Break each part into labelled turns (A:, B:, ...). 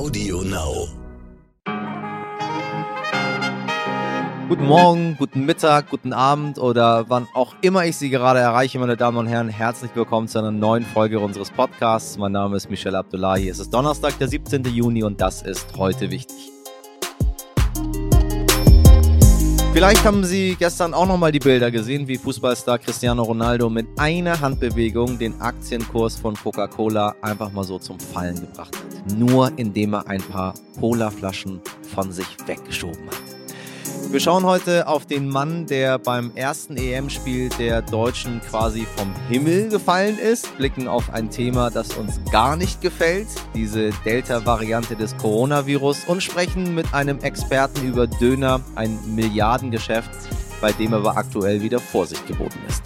A: Audio Now.
B: Guten Morgen, guten Mittag, guten Abend oder wann auch immer ich Sie gerade erreiche, meine Damen und Herren. Herzlich willkommen zu einer neuen Folge unseres Podcasts. Mein Name ist Michel Abdullahi. Es ist Donnerstag, der 17. Juni und das ist heute wichtig. Vielleicht haben Sie gestern auch nochmal die Bilder gesehen, wie Fußballstar Cristiano Ronaldo mit einer Handbewegung den Aktienkurs von Coca-Cola einfach mal so zum Fallen gebracht hat. Nur indem er ein paar Cola-Flaschen von sich weggeschoben hat. Wir schauen heute auf den Mann, der beim ersten EM-Spiel der Deutschen quasi vom Himmel gefallen ist, blicken auf ein Thema, das uns gar nicht gefällt, diese Delta-Variante des Coronavirus und sprechen mit einem Experten über Döner, ein Milliardengeschäft, bei dem aber aktuell wieder Vorsicht geboten ist.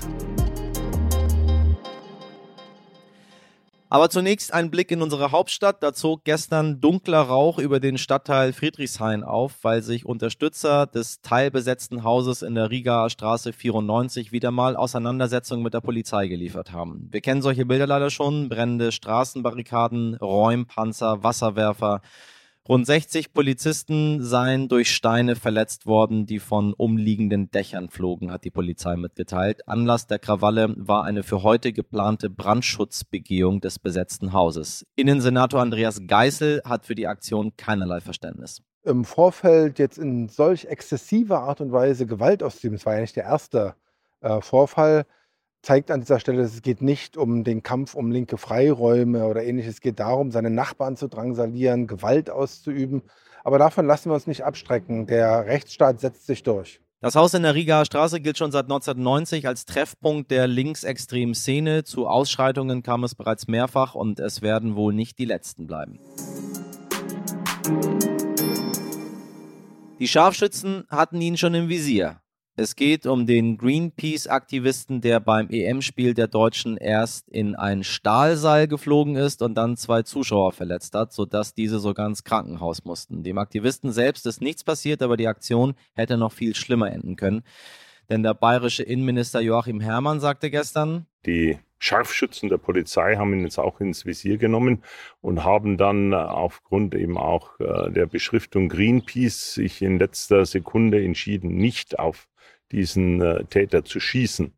B: Aber zunächst ein Blick in unsere Hauptstadt. Da zog gestern dunkler Rauch über den Stadtteil Friedrichshain auf, weil sich Unterstützer des teilbesetzten Hauses in der Riga Straße 94 wieder mal Auseinandersetzungen mit der Polizei geliefert haben. Wir kennen solche Bilder leider schon. Brennende Straßenbarrikaden, Räumpanzer, Wasserwerfer. Rund 60 Polizisten seien durch Steine verletzt worden, die von umliegenden Dächern flogen, hat die Polizei mitgeteilt. Anlass der Krawalle war eine für heute geplante Brandschutzbegehung des besetzten Hauses. Innensenator Andreas Geißel hat für die Aktion keinerlei Verständnis.
C: Im Vorfeld jetzt in solch exzessiver Art und Weise Gewalt auszuüben, das war ja nicht der erste äh, Vorfall, zeigt an dieser Stelle, es geht nicht um den Kampf um linke Freiräume oder ähnliches. Es geht darum, seine Nachbarn zu drangsalieren, Gewalt auszuüben. Aber davon lassen wir uns nicht abstrecken. Der Rechtsstaat setzt sich durch.
B: Das Haus in der Rigaer Straße gilt schon seit 1990 als Treffpunkt der linksextremen Szene. Zu Ausschreitungen kam es bereits mehrfach und es werden wohl nicht die letzten bleiben. Die Scharfschützen hatten ihn schon im Visier. Es geht um den Greenpeace-Aktivisten, der beim EM-Spiel der Deutschen erst in ein Stahlseil geflogen ist und dann zwei Zuschauer verletzt hat, sodass diese sogar ins Krankenhaus mussten. Dem Aktivisten selbst ist nichts passiert, aber die Aktion hätte noch viel schlimmer enden können. Denn der bayerische Innenminister Joachim Herrmann sagte gestern,
D: die Scharfschützen der Polizei haben ihn jetzt auch ins Visier genommen und haben dann aufgrund eben auch äh, der Beschriftung Greenpeace sich in letzter Sekunde entschieden, nicht auf diesen äh, Täter zu schießen.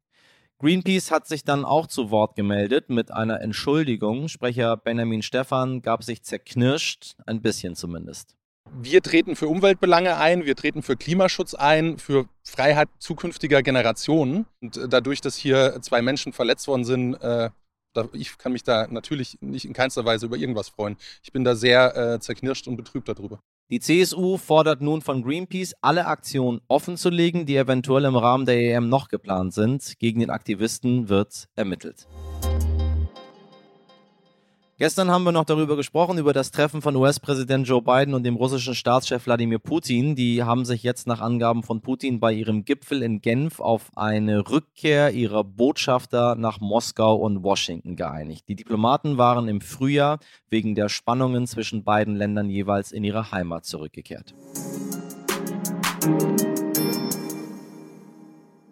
B: Greenpeace hat sich dann auch zu Wort gemeldet mit einer Entschuldigung. Sprecher Benjamin Stephan gab sich zerknirscht, ein bisschen zumindest.
E: Wir treten für Umweltbelange ein, wir treten für Klimaschutz ein, für Freiheit zukünftiger Generationen. Und äh, dadurch, dass hier zwei Menschen verletzt worden sind, äh, ich kann mich da natürlich nicht in keinster Weise über irgendwas freuen. Ich bin da sehr äh, zerknirscht und betrübt darüber.
B: Die CSU fordert nun von Greenpeace, alle Aktionen offenzulegen, die eventuell im Rahmen der EM noch geplant sind. Gegen den Aktivisten wird ermittelt. Gestern haben wir noch darüber gesprochen, über das Treffen von US-Präsident Joe Biden und dem russischen Staatschef Wladimir Putin. Die haben sich jetzt nach Angaben von Putin bei ihrem Gipfel in Genf auf eine Rückkehr ihrer Botschafter nach Moskau und Washington geeinigt. Die Diplomaten waren im Frühjahr wegen der Spannungen zwischen beiden Ländern jeweils in ihre Heimat zurückgekehrt.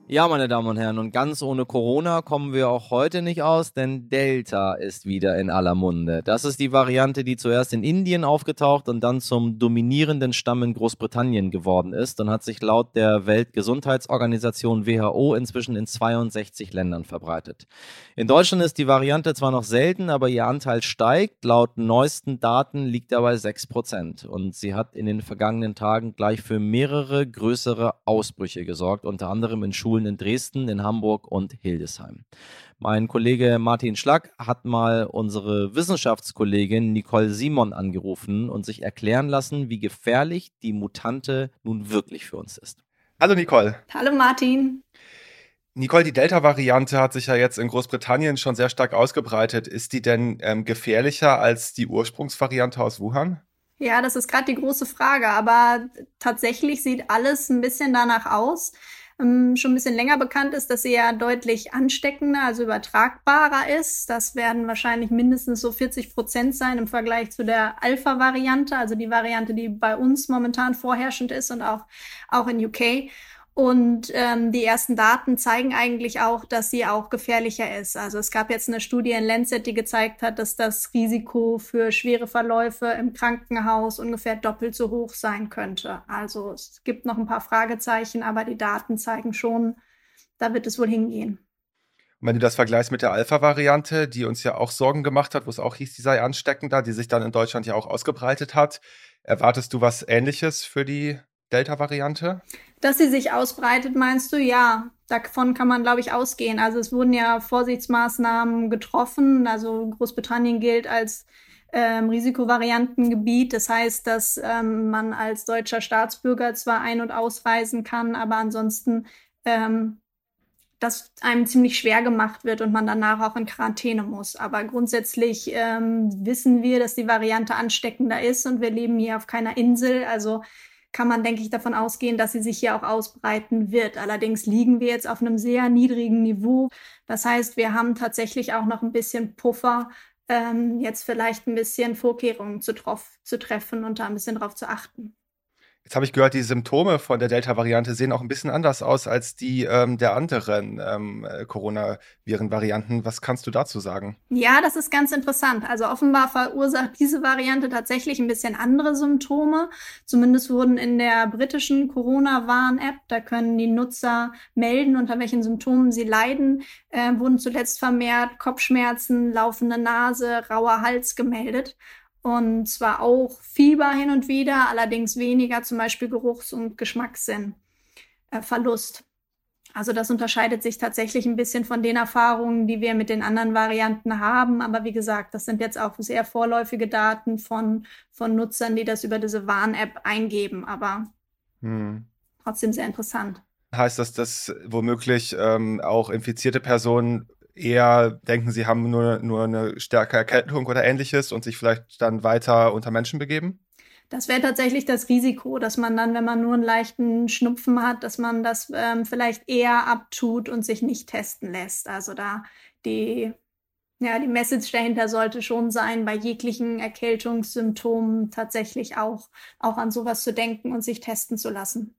B: Ja, meine Damen und Herren, und ganz ohne Corona kommen wir auch heute nicht aus, denn Delta ist wieder in aller Munde. Das ist die Variante, die zuerst in Indien aufgetaucht und dann zum dominierenden Stamm in Großbritannien geworden ist und hat sich laut der Weltgesundheitsorganisation WHO inzwischen in 62 Ländern verbreitet. In Deutschland ist die Variante zwar noch selten, aber ihr Anteil steigt. Laut neuesten Daten liegt er bei 6 Prozent und sie hat in den vergangenen Tagen gleich für mehrere größere Ausbrüche gesorgt, unter anderem in Schulen Schulen in Dresden, in Hamburg und Hildesheim. Mein Kollege Martin Schlack hat mal unsere Wissenschaftskollegin Nicole Simon angerufen und sich erklären lassen, wie gefährlich die Mutante nun wirklich für uns ist.
F: Hallo Nicole.
G: Hallo Martin.
F: Nicole, die Delta-Variante hat sich ja jetzt in Großbritannien schon sehr stark ausgebreitet. Ist die denn ähm, gefährlicher als die Ursprungsvariante aus Wuhan?
G: Ja, das ist gerade die große Frage, aber tatsächlich sieht alles ein bisschen danach aus ähm, schon ein bisschen länger bekannt ist, dass sie ja deutlich ansteckender, also übertragbarer ist. Das werden wahrscheinlich mindestens so 40 Prozent sein im Vergleich zu der Alpha-Variante, also die Variante, die bei uns momentan vorherrschend ist und auch, auch in UK. Und ähm, die ersten Daten zeigen eigentlich auch, dass sie auch gefährlicher ist. Also es gab jetzt eine Studie in Lancet, die gezeigt hat, dass das Risiko für schwere Verläufe im Krankenhaus ungefähr doppelt so hoch sein könnte. Also es gibt noch ein paar Fragezeichen, aber die Daten zeigen schon, da wird es wohl hingehen.
F: Und wenn du das vergleichst mit der Alpha-Variante, die uns ja auch Sorgen gemacht hat, wo es auch hieß, die sei ansteckender, die sich dann in Deutschland ja auch ausgebreitet hat, erwartest du was Ähnliches für die Delta-Variante?
G: Dass sie sich ausbreitet, meinst du? Ja, davon kann man, glaube ich, ausgehen. Also es wurden ja Vorsichtsmaßnahmen getroffen. Also Großbritannien gilt als ähm, Risikovariantengebiet. Das heißt, dass ähm, man als deutscher Staatsbürger zwar ein- und ausreisen kann, aber ansonsten ähm, das einem ziemlich schwer gemacht wird und man danach auch in Quarantäne muss. Aber grundsätzlich ähm, wissen wir, dass die Variante ansteckender ist und wir leben hier auf keiner Insel. Also kann man, denke ich, davon ausgehen, dass sie sich hier auch ausbreiten wird. Allerdings liegen wir jetzt auf einem sehr niedrigen Niveau. Das heißt, wir haben tatsächlich auch noch ein bisschen Puffer, ähm, jetzt vielleicht ein bisschen Vorkehrungen zu, zu treffen und da ein bisschen drauf zu achten.
F: Jetzt habe ich gehört, die Symptome von der Delta-Variante sehen auch ein bisschen anders aus als die ähm, der anderen ähm, äh, Coronaviren-Varianten. Was kannst du dazu sagen?
G: Ja, das ist ganz interessant. Also offenbar verursacht diese Variante tatsächlich ein bisschen andere Symptome. Zumindest wurden in der britischen Corona-Warn-App, da können die Nutzer melden, unter welchen Symptomen sie leiden, äh, wurden zuletzt vermehrt Kopfschmerzen, laufende Nase, rauer Hals gemeldet. Und zwar auch Fieber hin und wieder, allerdings weniger zum Beispiel Geruchs- und Geschmackssinn. Äh, Verlust. Also das unterscheidet sich tatsächlich ein bisschen von den Erfahrungen, die wir mit den anderen Varianten haben. Aber wie gesagt, das sind jetzt auch sehr vorläufige Daten von, von Nutzern, die das über diese Warn-App eingeben. Aber hm. trotzdem sehr interessant.
F: Heißt das, dass womöglich ähm, auch infizierte Personen eher denken, sie haben nur, nur eine stärkere Erkältung oder ähnliches und sich vielleicht dann weiter unter Menschen begeben?
G: Das wäre tatsächlich das Risiko, dass man dann, wenn man nur einen leichten Schnupfen hat, dass man das ähm, vielleicht eher abtut und sich nicht testen lässt. Also da die, ja, die Message dahinter sollte schon sein, bei jeglichen Erkältungssymptomen tatsächlich auch, auch an sowas zu denken und sich testen zu lassen.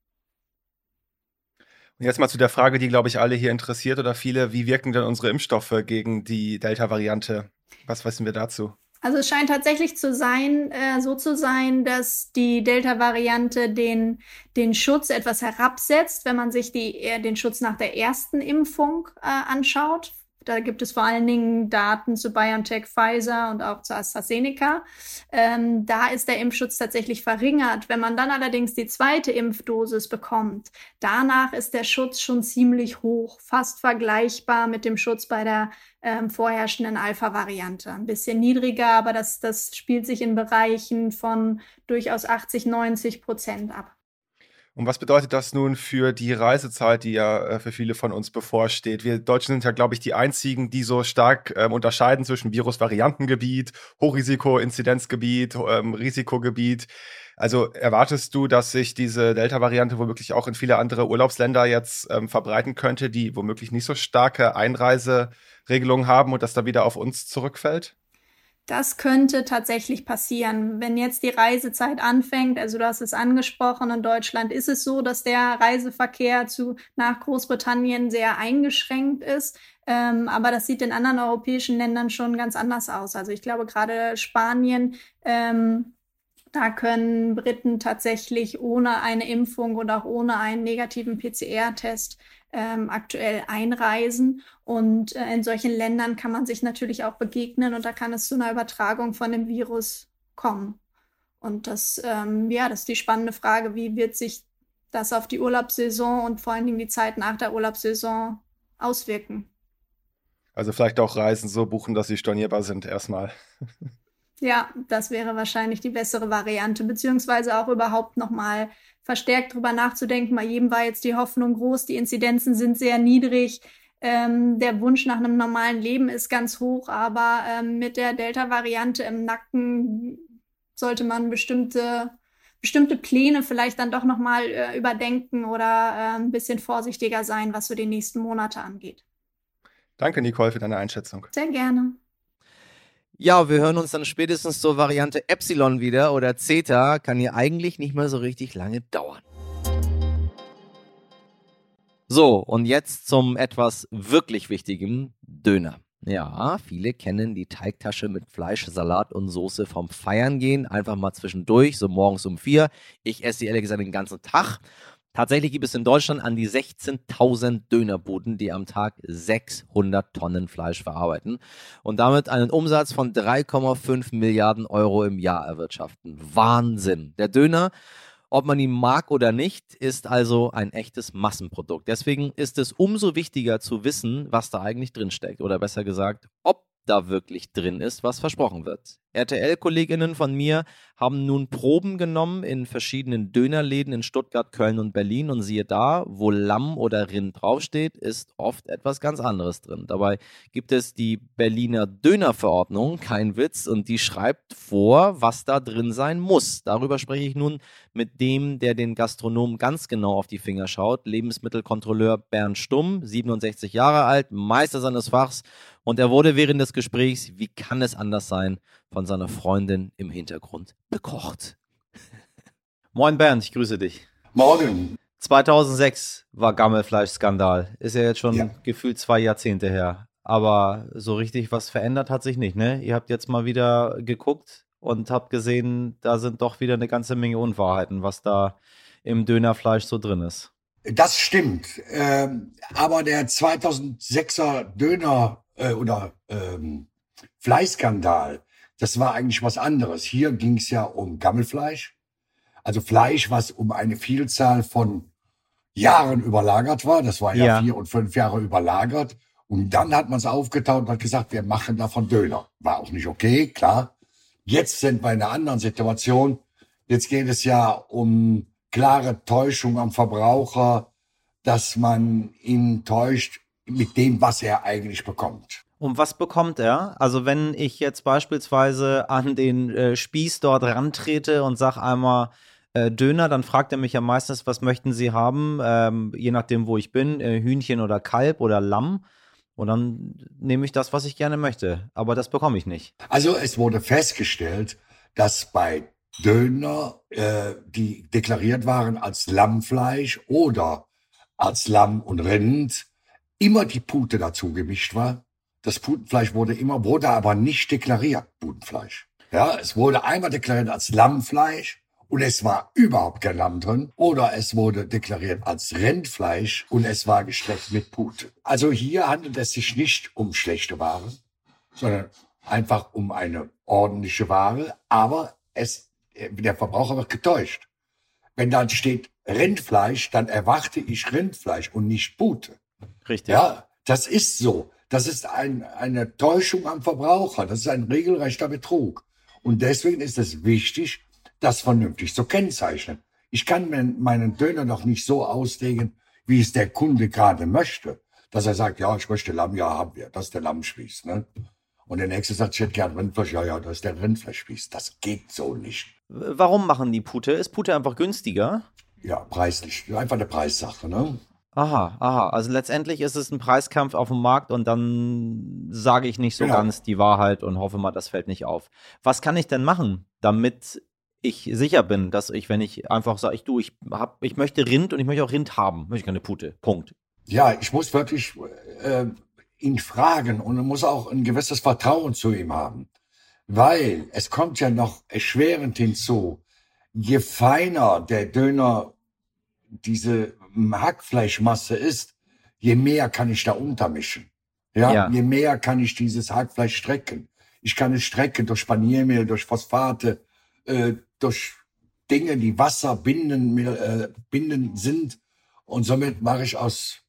F: Und jetzt mal zu der Frage, die, glaube ich, alle hier interessiert oder viele. Wie wirken denn unsere Impfstoffe gegen die Delta-Variante? Was wissen wir dazu?
G: Also es scheint tatsächlich zu sein, äh, so zu sein, dass die Delta-Variante den, den Schutz etwas herabsetzt, wenn man sich die, äh, den Schutz nach der ersten Impfung äh, anschaut da gibt es vor allen Dingen Daten zu BioNTech, Pfizer und auch zu AstraZeneca. Ähm, da ist der Impfschutz tatsächlich verringert. Wenn man dann allerdings die zweite Impfdosis bekommt, danach ist der Schutz schon ziemlich hoch, fast vergleichbar mit dem Schutz bei der ähm, vorherrschenden Alpha-Variante. Ein bisschen niedriger, aber das, das spielt sich in Bereichen von durchaus 80, 90 Prozent ab.
F: Und was bedeutet das nun für die Reisezeit, die ja äh, für viele von uns bevorsteht? Wir Deutschen sind ja, glaube ich, die einzigen, die so stark ähm, unterscheiden zwischen Virusvariantengebiet, Hochrisiko-Inzidenzgebiet, ähm, Risikogebiet. Also erwartest du, dass sich diese Delta-Variante womöglich auch in viele andere Urlaubsländer jetzt ähm, verbreiten könnte, die womöglich nicht so starke Einreiseregelungen haben und das da wieder auf uns zurückfällt?
G: Das könnte tatsächlich passieren. Wenn jetzt die Reisezeit anfängt, also du hast es angesprochen, in Deutschland ist es so, dass der Reiseverkehr zu, nach Großbritannien sehr eingeschränkt ist. Ähm, aber das sieht in anderen europäischen Ländern schon ganz anders aus. Also ich glaube gerade Spanien, ähm, da können Briten tatsächlich ohne eine Impfung und auch ohne einen negativen PCR-Test ähm, aktuell einreisen. Und äh, in solchen Ländern kann man sich natürlich auch begegnen und da kann es zu einer Übertragung von dem Virus kommen. Und das, ähm, ja, das ist die spannende Frage, wie wird sich das auf die Urlaubssaison und vor allen Dingen die Zeit nach der Urlaubssaison auswirken?
F: Also vielleicht auch Reisen so buchen, dass sie stornierbar sind erstmal.
G: Ja, das wäre wahrscheinlich die bessere Variante, beziehungsweise auch überhaupt nochmal verstärkt drüber nachzudenken. Bei jedem war jetzt die Hoffnung groß, die Inzidenzen sind sehr niedrig. Ähm, der Wunsch nach einem normalen Leben ist ganz hoch, aber ähm, mit der Delta-Variante im Nacken sollte man bestimmte, bestimmte Pläne vielleicht dann doch nochmal äh, überdenken oder äh, ein bisschen vorsichtiger sein, was so die nächsten Monate angeht.
F: Danke, Nicole, für deine Einschätzung.
G: Sehr gerne.
B: Ja, wir hören uns dann spätestens zur Variante Epsilon wieder oder Zeta. Kann hier eigentlich nicht mehr so richtig lange dauern. So, und jetzt zum etwas wirklich wichtigen Döner. Ja, viele kennen die Teigtasche mit Fleisch, Salat und Soße vom Feiern gehen. Einfach mal zwischendurch, so morgens um vier. Ich esse die ehrlich gesagt den ganzen Tag. Tatsächlich gibt es in Deutschland an die 16.000 Dönerbuden, die am Tag 600 Tonnen Fleisch verarbeiten und damit einen Umsatz von 3,5 Milliarden Euro im Jahr erwirtschaften. Wahnsinn. Der Döner ob man ihn mag oder nicht, ist also ein echtes Massenprodukt. Deswegen ist es umso wichtiger zu wissen, was da eigentlich drinsteckt. Oder besser gesagt, ob da wirklich drin ist, was versprochen wird. RTL-Kolleginnen von mir haben nun Proben genommen in verschiedenen Dönerläden in Stuttgart, Köln und Berlin und siehe da, wo Lamm oder Rind draufsteht, ist oft etwas ganz anderes drin. Dabei gibt es die Berliner Dönerverordnung, kein Witz, und die schreibt vor, was da drin sein muss. Darüber spreche ich nun mit dem, der den Gastronomen ganz genau auf die Finger schaut, Lebensmittelkontrolleur Bernd Stumm, 67 Jahre alt, Meister seines Fachs und er wurde während des Gesprächs, wie kann es anders sein, von seiner Freundin im Hintergrund bekocht. Moin Bernd, ich grüße dich.
A: Morgen.
B: 2006 war Gammelfleischskandal. Ist ja jetzt schon ja. gefühlt zwei Jahrzehnte her. Aber so richtig was verändert hat sich nicht, ne? Ihr habt jetzt mal wieder geguckt und habt gesehen, da sind doch wieder eine ganze Menge Unwahrheiten, was da im Dönerfleisch so drin ist.
A: Das stimmt. Ähm, aber der 2006er Döner äh, oder ähm, Fleischskandal, das war eigentlich was anderes. Hier ging es ja um Gammelfleisch, also Fleisch, was um eine Vielzahl von Jahren überlagert war. Das war ja, ja. vier und fünf Jahre überlagert. Und dann hat man es aufgetaut und hat gesagt, wir machen davon Döner. War auch nicht okay, klar. Jetzt sind wir in einer anderen Situation. Jetzt geht es ja um klare Täuschung am Verbraucher, dass man ihn täuscht mit dem, was er eigentlich bekommt.
B: Und was bekommt er? Also wenn ich jetzt beispielsweise an den äh, Spieß dort rantrete und sage einmal äh, Döner, dann fragt er mich ja meistens, was möchten Sie haben, ähm, je nachdem, wo ich bin, äh, Hühnchen oder Kalb oder Lamm. Und dann nehme ich das, was ich gerne möchte. Aber das bekomme ich nicht.
A: Also es wurde festgestellt, dass bei Döner, äh, die deklariert waren als Lammfleisch oder als Lamm und Rind, immer die Pute dazu gemischt war. Das Putenfleisch wurde immer, wurde aber nicht deklariert, Putenfleisch. Ja, es wurde einmal deklariert als Lammfleisch und es war überhaupt kein Lamm drin. Oder es wurde deklariert als Rindfleisch und es war gestreckt mit Pute. Also hier handelt es sich nicht um schlechte Ware, sondern einfach um eine ordentliche Ware. Aber es, der Verbraucher wird getäuscht. Wenn dann steht Rindfleisch, dann erwarte ich Rindfleisch und nicht Pute.
B: Richtig.
A: Ja, das ist so. Das ist ein, eine Täuschung am Verbraucher. Das ist ein regelrechter Betrug. Und deswegen ist es wichtig, das vernünftig zu kennzeichnen. Ich kann meinen Döner doch nicht so auslegen, wie es der Kunde gerade möchte. Dass er sagt, ja, ich möchte Lamm, ja, haben wir. Das ist der Lammspieß. Ne? Und der nächste sagt, ich hätte gern Rindfleisch, ja, ja, das ist der Rindfleischspieß. Das geht so nicht.
B: Warum machen die Pute? Ist Pute einfach günstiger?
A: Ja, preislich. Einfach eine Preissache, ne?
B: Aha, aha. Also letztendlich ist es ein Preiskampf auf dem Markt und dann sage ich nicht so genau. ganz die Wahrheit und hoffe mal, das fällt nicht auf. Was kann ich denn machen, damit ich sicher bin, dass ich, wenn ich einfach sage, ich du, ich hab, ich möchte Rind und ich möchte auch Rind haben, möchte keine Pute. Punkt.
A: Ja, ich muss wirklich äh, ihn fragen und muss auch ein gewisses Vertrauen zu ihm haben. Weil es kommt ja noch erschwerend hinzu, je feiner der Döner diese Hackfleischmasse ist, je mehr kann ich da untermischen. Ja, ja, je mehr kann ich dieses Hackfleisch strecken. Ich kann es strecken durch Paniermehl, durch Phosphate, äh, durch Dinge, die Wasser binden, äh, binden sind. Und somit mache ich aus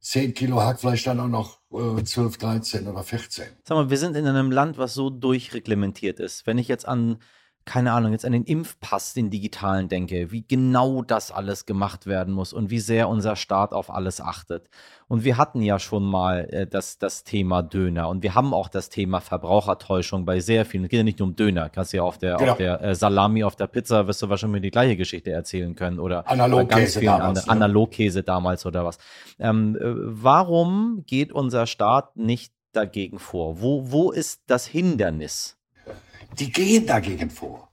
A: 10 Kilo Hackfleisch dann auch noch äh, 12, 13 oder 14.
B: Sag mal, wir sind in einem Land, was so durchreglementiert ist. Wenn ich jetzt an keine Ahnung, jetzt an den Impfpass, den digitalen denke, wie genau das alles gemacht werden muss und wie sehr unser Staat auf alles achtet. Und wir hatten ja schon mal äh, das, das Thema Döner und wir haben auch das Thema Verbrauchertäuschung bei sehr vielen. Es geht ja nicht nur um Döner, kannst du ja auf der, genau. auf der äh, Salami, auf der Pizza, wirst du wahrscheinlich die gleiche Geschichte erzählen können oder
A: Analogkäse
B: damals, ne? Analogkäse damals oder was. Ähm, äh, warum geht unser Staat nicht dagegen vor? Wo, wo ist das Hindernis?
A: Die gehen dagegen vor.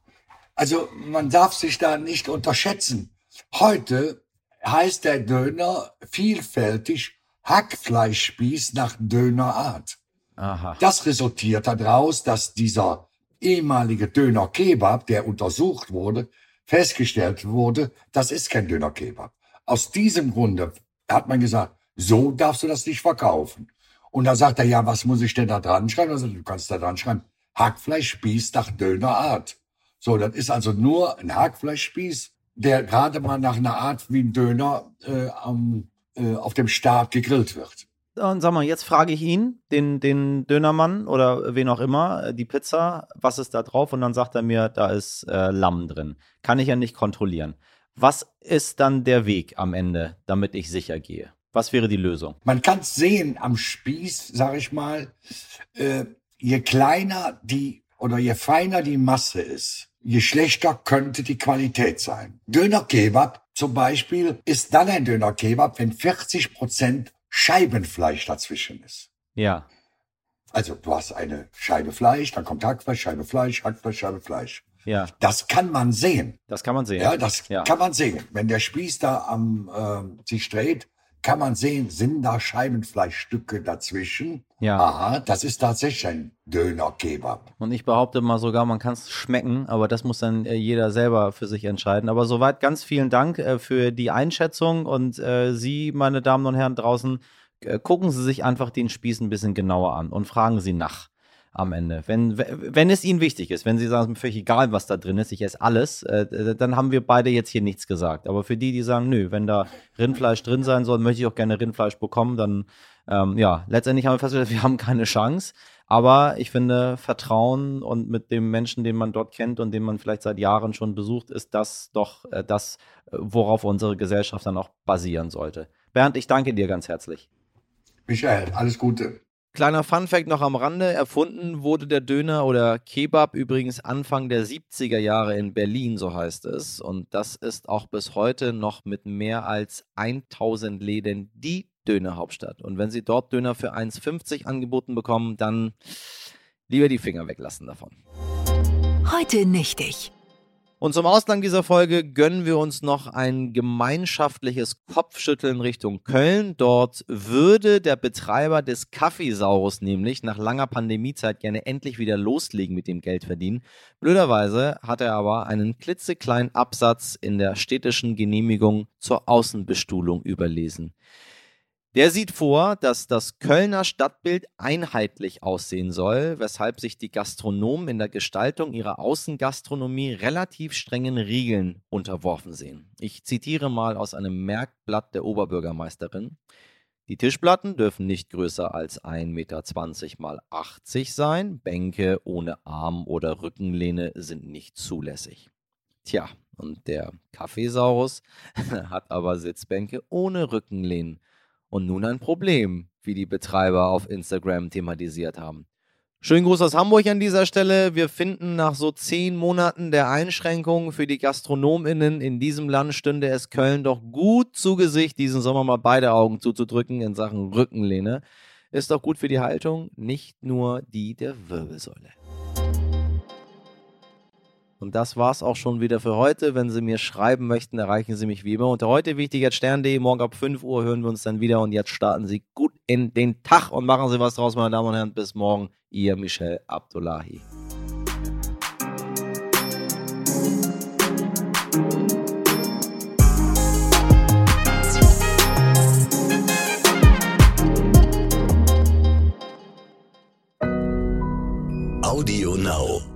A: Also man darf sich da nicht unterschätzen. Heute heißt der Döner vielfältig Hackfleischspieß nach Dönerart.
B: Aha.
A: Das resultiert daraus, dass dieser ehemalige Döner Kebab, der untersucht wurde, festgestellt wurde, das ist kein Döner Kebab. Aus diesem Grunde hat man gesagt, so darfst du das nicht verkaufen. Und da sagt er, ja, was muss ich denn da dran schreiben? Also, du kannst da dran schreiben, Hackfleischspieß nach Dönerart. So, das ist also nur ein Hackfleischspieß, der gerade mal nach einer Art wie ein Döner äh, am, äh, auf dem Stab gegrillt wird.
B: Und sag mal, jetzt frage ich ihn, den, den Dönermann oder wen auch immer, äh, die Pizza, was ist da drauf? Und dann sagt er mir, da ist äh, Lamm drin. Kann ich ja nicht kontrollieren. Was ist dann der Weg am Ende, damit ich sicher gehe? Was wäre die Lösung?
A: Man kann es sehen am Spieß, sag ich mal, äh, je kleiner die oder je feiner die Masse ist, je schlechter könnte die Qualität sein. Döner Kebab zum Beispiel ist dann ein Döner Kebab, wenn 40 Prozent Scheibenfleisch dazwischen ist.
B: Ja.
A: Also du hast eine Scheibe Fleisch, dann kommt Hackfleisch, Scheibe Fleisch, Hackfleisch, Scheibe Fleisch.
B: Ja,
A: Das kann man sehen.
B: das kann man sehen.
A: Ja, das
B: Ja.
A: kann man sehen. Wenn der Spieß da am äh, sich dreht, kann man sehen, sind da Scheibenfleischstücke dazwischen.
B: Ja.
A: Aha, das ist tatsächlich ein Döner-Kebab.
B: Und ich behaupte mal sogar, man kann es schmecken, aber das muss dann äh, jeder selber für sich entscheiden. Aber soweit ganz vielen Dank äh, für die Einschätzung und äh, Sie, meine Damen und Herren draußen, gucken Sie sich einfach den Spieß ein bisschen genauer an und fragen Sie nach am Ende. Wenn, wenn es Ihnen wichtig ist, wenn Sie sagen, es ist mir völlig egal, was da drin ist, ich esse alles, äh, dann haben wir beide jetzt hier nichts gesagt. Aber für die, die sagen, nö, wenn da Rindfleisch drin sein soll, möchte ich auch gerne Rindfleisch bekommen, dann ähm, ja, letztendlich haben wir festgestellt, wir haben keine Chance. Aber ich finde, Vertrauen und mit dem Menschen, den man dort kennt und den man vielleicht seit Jahren schon besucht, ist das doch äh, das, äh, worauf unsere Gesellschaft dann auch basieren sollte. Bernd, ich danke dir ganz herzlich.
A: Michael, alles Gute.
B: Kleiner Funfact noch am Rande. Erfunden wurde der Döner oder Kebab übrigens Anfang der 70er Jahre in Berlin, so heißt es. Und das ist auch bis heute noch mit mehr als 1000 Läden die Dönerhauptstadt. Und wenn Sie dort Döner für 1,50 angeboten bekommen, dann lieber die Finger weglassen davon.
H: Heute nicht ich.
B: Und zum Ausgang dieser Folge gönnen wir uns noch ein gemeinschaftliches Kopfschütteln Richtung Köln. Dort würde der Betreiber des Kaffeesaurus nämlich nach langer Pandemiezeit gerne endlich wieder loslegen mit dem Geld verdienen. Blöderweise hat er aber einen klitzekleinen Absatz in der städtischen Genehmigung zur Außenbestuhlung überlesen. Der sieht vor, dass das Kölner Stadtbild einheitlich aussehen soll, weshalb sich die Gastronomen in der Gestaltung ihrer Außengastronomie relativ strengen Regeln unterworfen sehen. Ich zitiere mal aus einem Merkblatt der Oberbürgermeisterin. Die Tischplatten dürfen nicht größer als 1,20 Meter mal 80 sein. Bänke ohne Arm- oder Rückenlehne sind nicht zulässig. Tja, und der Kaffeesaurus hat aber Sitzbänke ohne Rückenlehnen. Und nun ein Problem, wie die Betreiber auf Instagram thematisiert haben. Schönen Gruß aus Hamburg an dieser Stelle. Wir finden nach so zehn Monaten der Einschränkungen für die GastronomInnen in diesem Land stünde es Köln doch gut zu Gesicht, diesen Sommer mal beide Augen zuzudrücken in Sachen Rückenlehne. Ist doch gut für die Haltung, nicht nur die der Wirbelsäule. Und das war's auch schon wieder für heute. Wenn Sie mir schreiben möchten, erreichen Sie mich wie immer unter heute wichtig jetzt stern.de. Morgen ab 5 Uhr hören wir uns dann wieder. Und jetzt starten Sie gut in den Tag und machen Sie was draus, meine Damen und Herren. Bis morgen. Ihr Michel Abdullahi. Audio Now.